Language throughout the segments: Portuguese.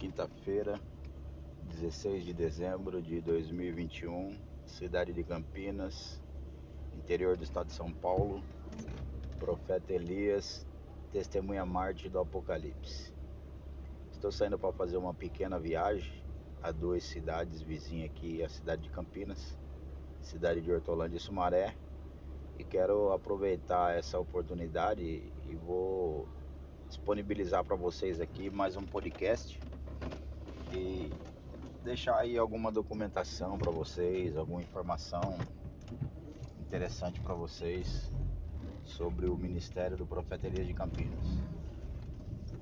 quinta-feira, 16 de dezembro de 2021, cidade de Campinas, interior do estado de São Paulo. Profeta Elias, testemunha Marte do Apocalipse. Estou saindo para fazer uma pequena viagem a duas cidades vizinhas aqui, a cidade de Campinas, cidade de Hortolândia e Sumaré. E quero aproveitar essa oportunidade e vou disponibilizar para vocês aqui mais um podcast e deixar aí alguma documentação para vocês, alguma informação interessante para vocês sobre o ministério do Profeta Elias de Campinas.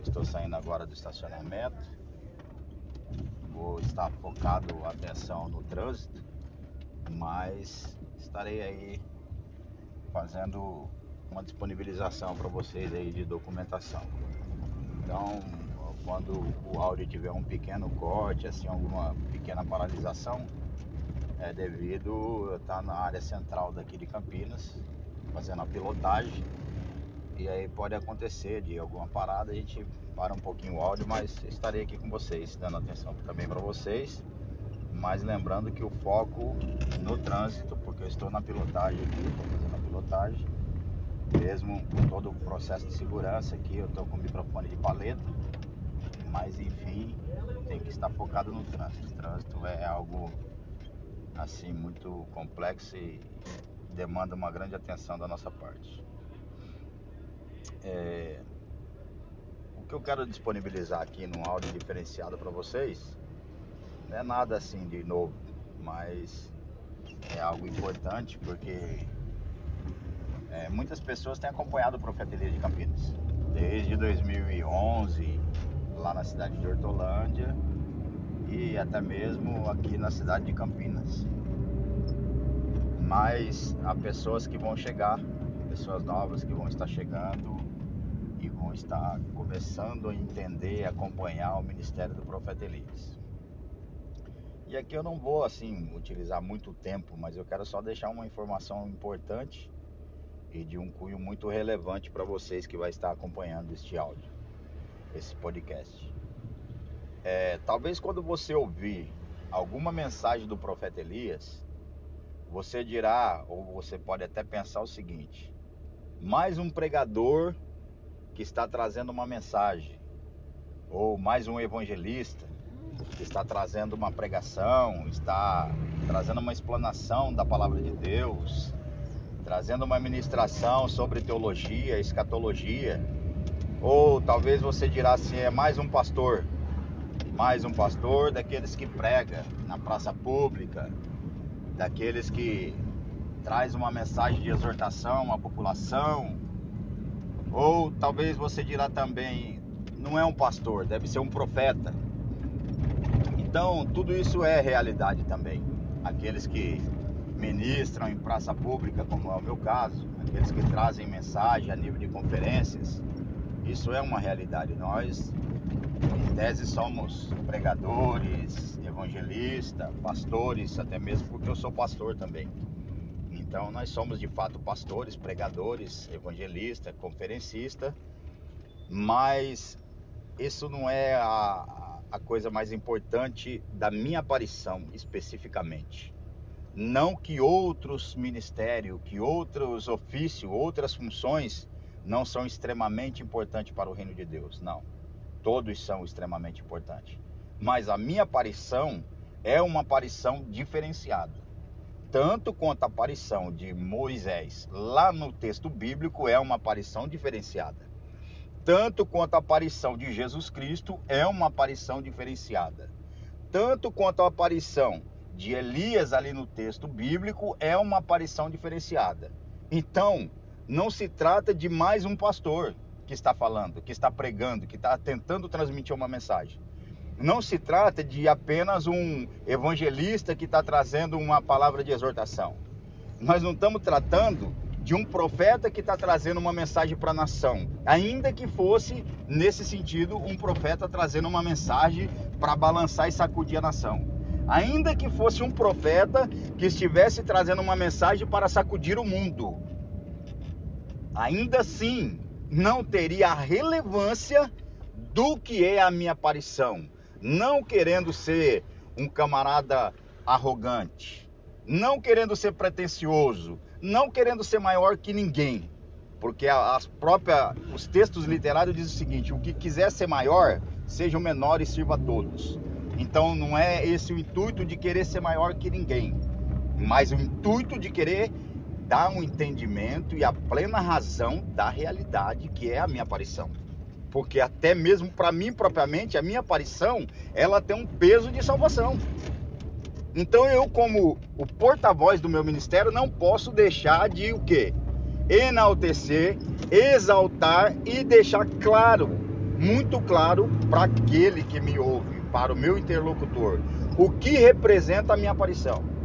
Estou saindo agora do estacionamento, vou estar focado atenção no trânsito, mas estarei aí fazendo uma disponibilização para vocês aí de documentação. Então, quando o áudio tiver um pequeno corte, assim, alguma pequena paralisação, é devido estar na área central daqui de Campinas, fazendo a pilotagem. E aí pode acontecer de alguma parada, a gente para um pouquinho o áudio, mas estarei aqui com vocês, dando atenção também para vocês. Mas lembrando que o foco no trânsito, porque eu estou na pilotagem aqui, estou fazendo a pilotagem mesmo com todo o processo de segurança aqui, eu estou com o microfone de paleta, mas enfim, tem que estar focado no trânsito. O trânsito é algo assim muito complexo e demanda uma grande atenção da nossa parte. É... O que eu quero disponibilizar aqui no áudio diferenciado para vocês não é nada assim de novo, mas é algo importante porque é, muitas pessoas têm acompanhado o Profeta Elias de Campinas. Desde 2011, lá na cidade de Hortolândia e até mesmo aqui na cidade de Campinas. Mas há pessoas que vão chegar, pessoas novas que vão estar chegando e vão estar começando a entender, acompanhar o ministério do profeta Elias. E aqui eu não vou assim utilizar muito tempo, mas eu quero só deixar uma informação importante e de um cunho muito relevante para vocês que vai estar acompanhando este áudio, esse podcast. É, talvez quando você ouvir alguma mensagem do profeta Elias, você dirá, ou você pode até pensar o seguinte: mais um pregador que está trazendo uma mensagem, ou mais um evangelista que está trazendo uma pregação, está trazendo uma explanação da palavra de Deus, trazendo uma ministração sobre teologia, escatologia. Ou talvez você dirá assim, é mais um pastor, mais um pastor daqueles que prega na praça pública, daqueles que traz uma mensagem de exortação à população. Ou talvez você dirá também, não é um pastor, deve ser um profeta. Então, tudo isso é realidade também. Aqueles que ministram em praça pública, como é o meu caso, aqueles que trazem mensagem a nível de conferências, isso é uma realidade. Nós, em tese, somos pregadores, evangelistas, pastores, até mesmo porque eu sou pastor também. Então, nós somos de fato pastores, pregadores, evangelistas, conferencistas, mas isso não é a, a coisa mais importante da minha aparição especificamente. Não que outros ministérios, que outros ofícios, outras funções não são extremamente importantes para o reino de Deus. Não. Todos são extremamente importantes. Mas a minha aparição é uma aparição diferenciada. Tanto quanto a aparição de Moisés lá no texto bíblico é uma aparição diferenciada. Tanto quanto a aparição de Jesus Cristo é uma aparição diferenciada. Tanto quanto a aparição de Elias ali no texto bíblico é uma aparição diferenciada. Então, não se trata de mais um pastor que está falando, que está pregando, que está tentando transmitir uma mensagem. Não se trata de apenas um evangelista que está trazendo uma palavra de exortação. Nós não estamos tratando de um profeta que está trazendo uma mensagem para a nação, ainda que fosse, nesse sentido, um profeta trazendo uma mensagem para balançar e sacudir a nação ainda que fosse um profeta que estivesse trazendo uma mensagem para sacudir o mundo, ainda assim não teria a relevância do que é a minha aparição, não querendo ser um camarada arrogante, não querendo ser pretensioso, não querendo ser maior que ninguém, porque as próprias, os textos literários dizem o seguinte: o que quiser ser maior, seja o menor e sirva a todos. Então não é esse o intuito de querer ser maior que ninguém, mas o intuito de querer dar um entendimento e a plena razão da realidade que é a minha aparição. Porque até mesmo para mim propriamente, a minha aparição, ela tem um peso de salvação. Então eu como o porta-voz do meu ministério não posso deixar de o quê? Enaltecer, exaltar e deixar claro, muito claro para aquele que me ouve, para o meu interlocutor, o que representa a minha aparição.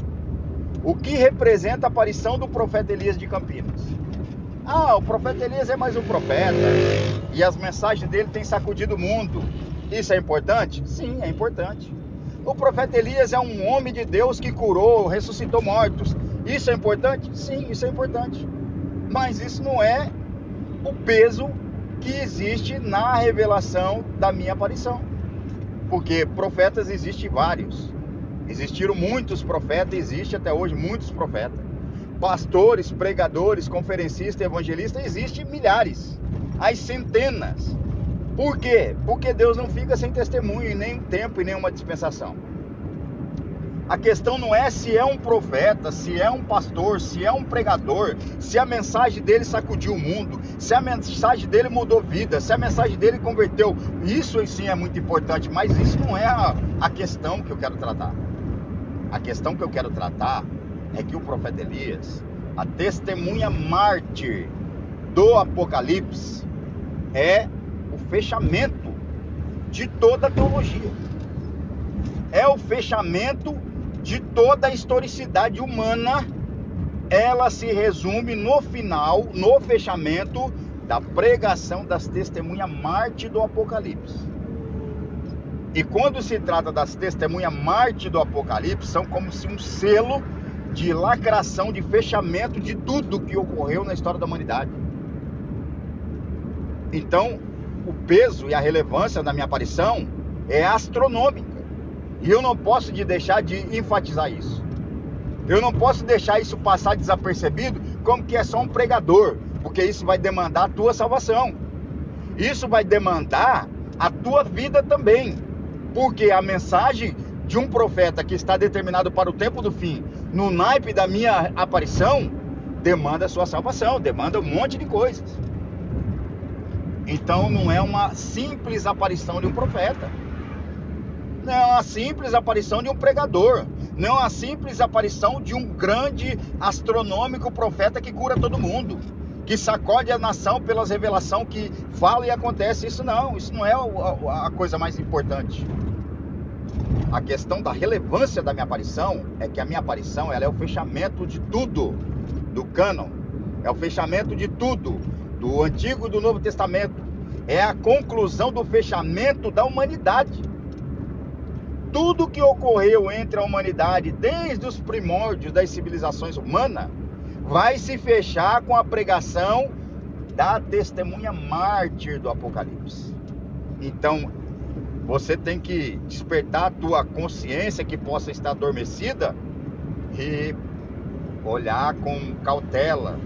O que representa a aparição do profeta Elias de Campinas? Ah, o profeta Elias é mais um profeta e as mensagens dele têm sacudido o mundo. Isso é importante? Sim, é importante. O profeta Elias é um homem de Deus que curou, ressuscitou mortos. Isso é importante? Sim, isso é importante. Mas isso não é o peso que existe na revelação da minha aparição. Porque profetas existem vários. Existiram muitos profetas, existe até hoje muitos profetas. Pastores, pregadores, conferencistas, evangelistas, existem milhares, as centenas. Por quê? Porque Deus não fica sem testemunho em nenhum tempo e nenhuma dispensação. A questão não é se é um profeta, se é um pastor, se é um pregador, se a mensagem dele sacudiu o mundo, se a mensagem dele mudou vida, se a mensagem dele converteu. Isso em si é muito importante, mas isso não é a questão que eu quero tratar. A questão que eu quero tratar é que o profeta Elias, a testemunha mártir do Apocalipse, é o fechamento de toda a teologia. É o fechamento de toda a historicidade humana. Ela se resume no final, no fechamento da pregação das testemunhas mártir do Apocalipse. E quando se trata das testemunhas Marte do Apocalipse, são como se um selo de lacração, de fechamento de tudo que ocorreu na história da humanidade. Então, o peso e a relevância da minha aparição é astronômica. E eu não posso de deixar de enfatizar isso. Eu não posso deixar isso passar desapercebido como que é só um pregador, porque isso vai demandar a tua salvação. Isso vai demandar a tua vida também. Porque a mensagem de um profeta que está determinado para o tempo do fim, no naipe da minha aparição, demanda sua salvação, demanda um monte de coisas. Então não é uma simples aparição de um profeta. Não é uma simples aparição de um pregador. Não é uma simples aparição de um grande astronômico profeta que cura todo mundo. Que sacode a nação pelas revelações que fala e acontece. Isso não, isso não é a coisa mais importante. A questão da relevância da minha aparição é que a minha aparição ela é o fechamento de tudo do cânon, é o fechamento de tudo do Antigo e do Novo Testamento, é a conclusão do fechamento da humanidade. Tudo que ocorreu entre a humanidade desde os primórdios das civilizações humanas vai se fechar com a pregação da testemunha mártir do Apocalipse. Então, você tem que despertar a tua consciência que possa estar adormecida e olhar com cautela,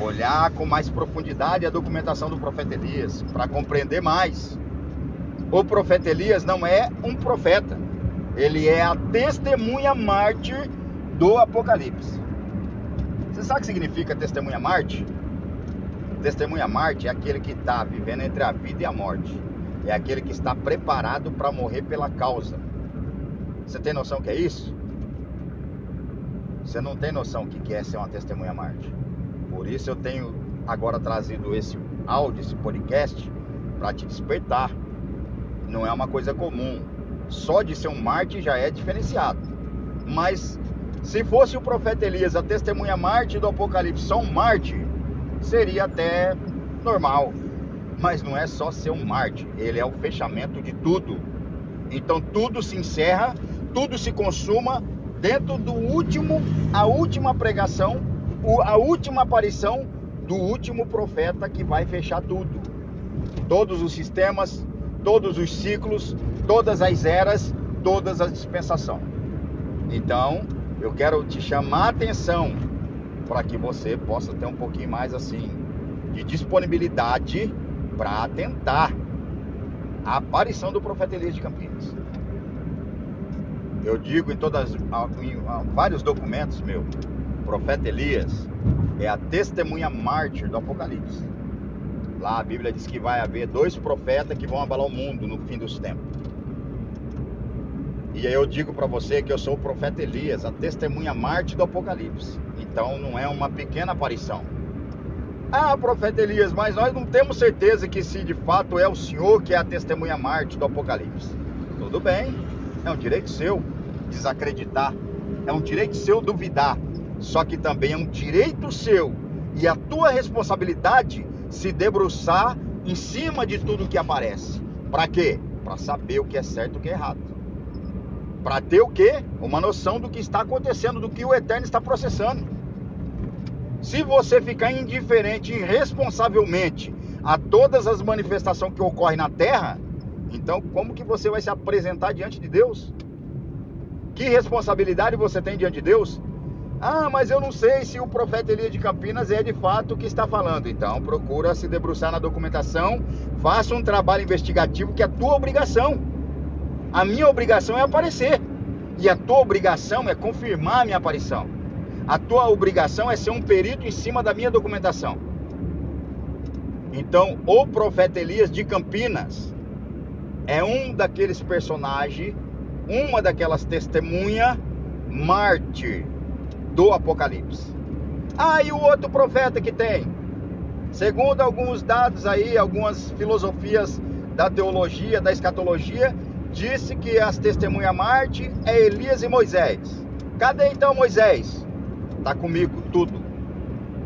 olhar com mais profundidade a documentação do profeta Elias para compreender mais. O profeta Elias não é um profeta, ele é a testemunha mártir do Apocalipse. Você sabe o que significa testemunha mártir? Testemunha mártir é aquele que está vivendo entre a vida e a morte é aquele que está preparado para morrer pela causa. Você tem noção que é isso? Você não tem noção que é ser uma testemunha Marte. Por isso eu tenho agora trazido esse áudio, esse podcast, para te despertar. Não é uma coisa comum. Só de ser um Marte já é diferenciado. Mas se fosse o profeta Elias, a testemunha Marte do Apocalipse, só um Marte, seria até normal mas não é só ser um Marte, ele é o fechamento de tudo. Então tudo se encerra, tudo se consuma dentro do último, a última pregação, a última aparição do último profeta que vai fechar tudo. Todos os sistemas, todos os ciclos, todas as eras, todas as dispensações. Então, eu quero te chamar a atenção para que você possa ter um pouquinho mais assim de disponibilidade para atentar a aparição do profeta Elias de Campinas. Eu digo em todas em vários documentos meu, o profeta Elias é a testemunha mártir do Apocalipse. Lá a Bíblia diz que vai haver dois profetas que vão abalar o mundo no fim dos tempos. E aí eu digo para você que eu sou o profeta Elias, a testemunha mártir do Apocalipse. Então não é uma pequena aparição. Ah, profeta Elias, mas nós não temos certeza que se de fato é o Senhor que é a testemunha mártir do Apocalipse. Tudo bem, é um direito seu desacreditar, é um direito seu duvidar, só que também é um direito seu e a tua responsabilidade se debruçar em cima de tudo que aparece. Para quê? Para saber o que é certo e o que é errado. Para ter o quê? Uma noção do que está acontecendo, do que o Eterno está processando. Se você ficar indiferente irresponsavelmente a todas as manifestações que ocorrem na terra, então como que você vai se apresentar diante de Deus? Que responsabilidade você tem diante de Deus? Ah, mas eu não sei se o profeta Elias de Campinas é de fato o que está falando. Então, procura se debruçar na documentação, faça um trabalho investigativo que é a tua obrigação. A minha obrigação é aparecer. E a tua obrigação é confirmar a minha aparição. A tua obrigação é ser um perito em cima da minha documentação. Então, o profeta Elias de Campinas é um daqueles personagens, uma daquelas testemunhas mártir do Apocalipse. Ah, e o outro profeta que tem? Segundo alguns dados aí, algumas filosofias da teologia, da escatologia, disse que as testemunhas Marte é Elias e Moisés. Cadê então Moisés? Está comigo tudo.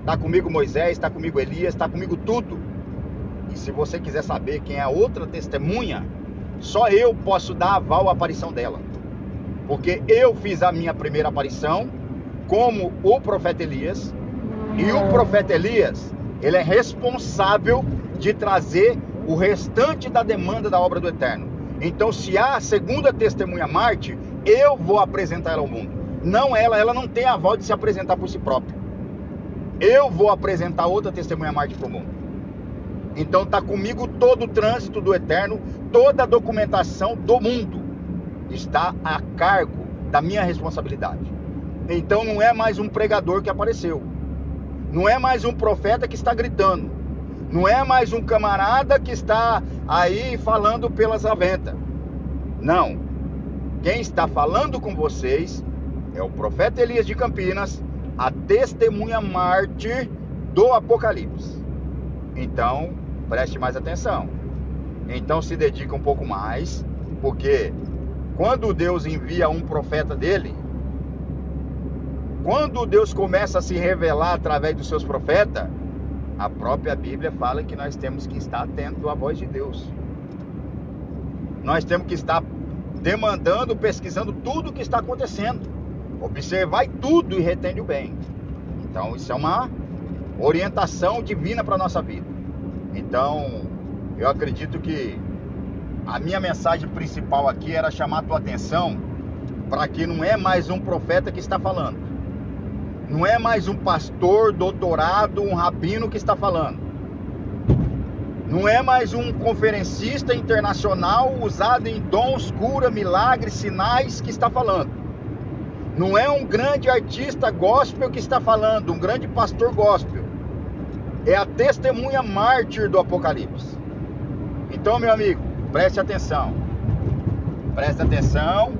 Está comigo Moisés, está comigo Elias, está comigo tudo. E se você quiser saber quem é a outra testemunha, só eu posso dar aval à aparição dela. Porque eu fiz a minha primeira aparição como o profeta Elias. E o profeta Elias, ele é responsável de trazer o restante da demanda da obra do Eterno. Então, se há a segunda testemunha Marte, eu vou apresentar ela ao mundo. Não ela, ela não tem aval de se apresentar por si própria. Eu vou apresentar outra testemunha Marte para o mundo. Então está comigo todo o trânsito do eterno, toda a documentação do mundo está a cargo da minha responsabilidade. Então não é mais um pregador que apareceu. Não é mais um profeta que está gritando. Não é mais um camarada que está aí falando pelas aventas. Não. Quem está falando com vocês é o profeta Elias de Campinas, a testemunha mártir do Apocalipse. Então, preste mais atenção. Então se dedica um pouco mais, porque quando Deus envia um profeta dele, quando Deus começa a se revelar através dos seus profetas, a própria Bíblia fala que nós temos que estar atento à voz de Deus. Nós temos que estar demandando, pesquisando tudo o que está acontecendo. Observai tudo e retende o bem. Então, isso é uma orientação divina para a nossa vida. Então, eu acredito que a minha mensagem principal aqui era chamar a tua atenção para que não é mais um profeta que está falando. Não é mais um pastor, doutorado, um rabino que está falando. Não é mais um conferencista internacional usado em dons, cura, milagres, sinais que está falando. Não é um grande artista gospel que está falando, um grande pastor gospel. É a testemunha mártir do Apocalipse. Então, meu amigo, preste atenção. Preste atenção,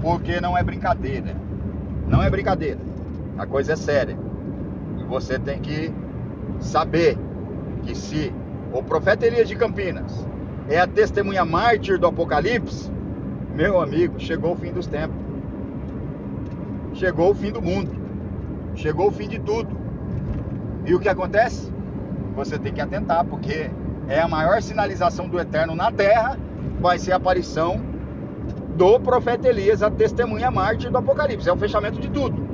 porque não é brincadeira. Não é brincadeira. A coisa é séria. E você tem que saber que se o profeta Elias de Campinas é a testemunha mártir do Apocalipse, meu amigo, chegou o fim dos tempos chegou o fim do mundo, chegou o fim de tudo. E o que acontece? Você tem que atentar, porque é a maior sinalização do eterno na terra, vai ser a aparição do profeta Elias, a testemunha mártir do Apocalipse, é o fechamento de tudo.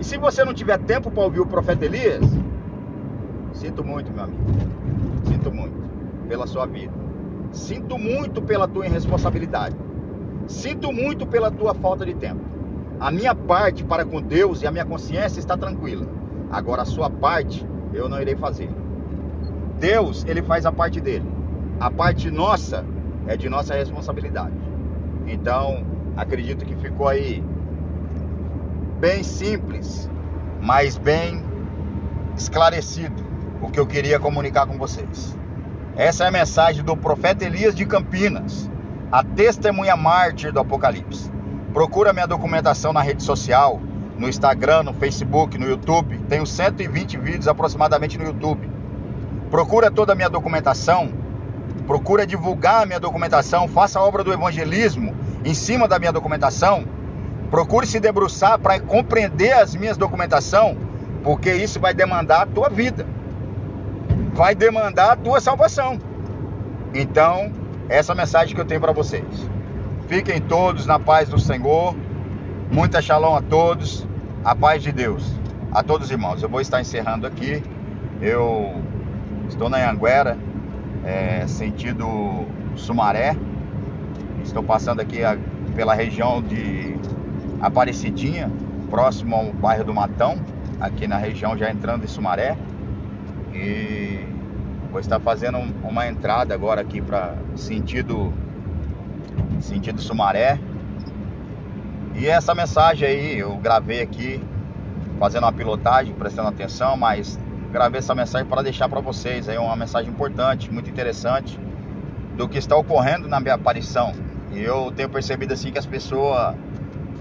E se você não tiver tempo para ouvir o profeta Elias, sinto muito, meu amigo. Sinto muito pela sua vida. Sinto muito pela tua irresponsabilidade. Sinto muito pela tua falta de tempo. A minha parte para com Deus e a minha consciência está tranquila. Agora a sua parte eu não irei fazer. Deus, ele faz a parte dele. A parte nossa é de nossa responsabilidade. Então, acredito que ficou aí bem simples, mas bem esclarecido o que eu queria comunicar com vocês. Essa é a mensagem do profeta Elias de Campinas, a testemunha mártir do Apocalipse. Procura minha documentação na rede social, no Instagram, no Facebook, no YouTube. Tenho 120 vídeos aproximadamente no YouTube. Procura toda a minha documentação, procura divulgar a minha documentação, faça a obra do evangelismo em cima da minha documentação. Procure se debruçar para compreender as minhas documentação, porque isso vai demandar a tua vida. Vai demandar a tua salvação. Então, essa é a mensagem que eu tenho para vocês. Fiquem todos na paz do Senhor. Muita shalom a todos. A paz de Deus. A todos os irmãos. Eu vou estar encerrando aqui. Eu estou na Anguera, é, sentido Sumaré. Estou passando aqui a, pela região de Aparecidinha, próximo ao bairro do Matão, aqui na região já entrando em Sumaré. E vou estar fazendo uma entrada agora aqui para sentido sentido Sumaré. E essa mensagem aí eu gravei aqui fazendo uma pilotagem, prestando atenção, mas gravei essa mensagem para deixar para vocês aí uma mensagem importante, muito interessante do que está ocorrendo na minha aparição. E eu tenho percebido assim que as pessoas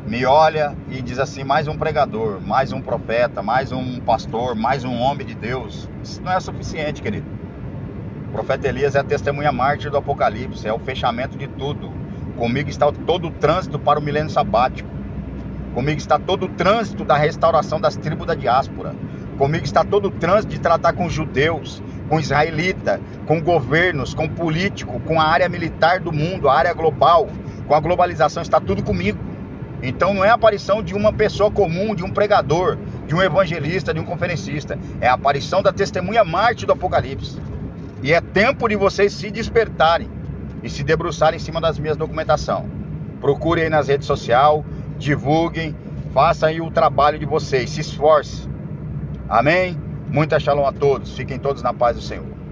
me olha e diz assim: mais um pregador, mais um profeta, mais um pastor, mais um homem de Deus. Isso não é suficiente, querido. O profeta Elias é a testemunha mártir do Apocalipse, é o fechamento de tudo. Comigo está todo o trânsito para o milênio sabático. Comigo está todo o trânsito da restauração das tribos da diáspora. Comigo está todo o trânsito de tratar com judeus, com israelita, com governos, com político, com a área militar do mundo, a área global, com a globalização, está tudo comigo. Então não é a aparição de uma pessoa comum, de um pregador, de um evangelista, de um conferencista. É a aparição da testemunha Marte do Apocalipse. E é tempo de vocês se despertarem e se debruçarem em cima das minhas documentação. Procurem aí nas redes sociais, divulguem, façam aí o trabalho de vocês, se esforcem. Amém? Muita shalom a todos. Fiquem todos na paz do Senhor.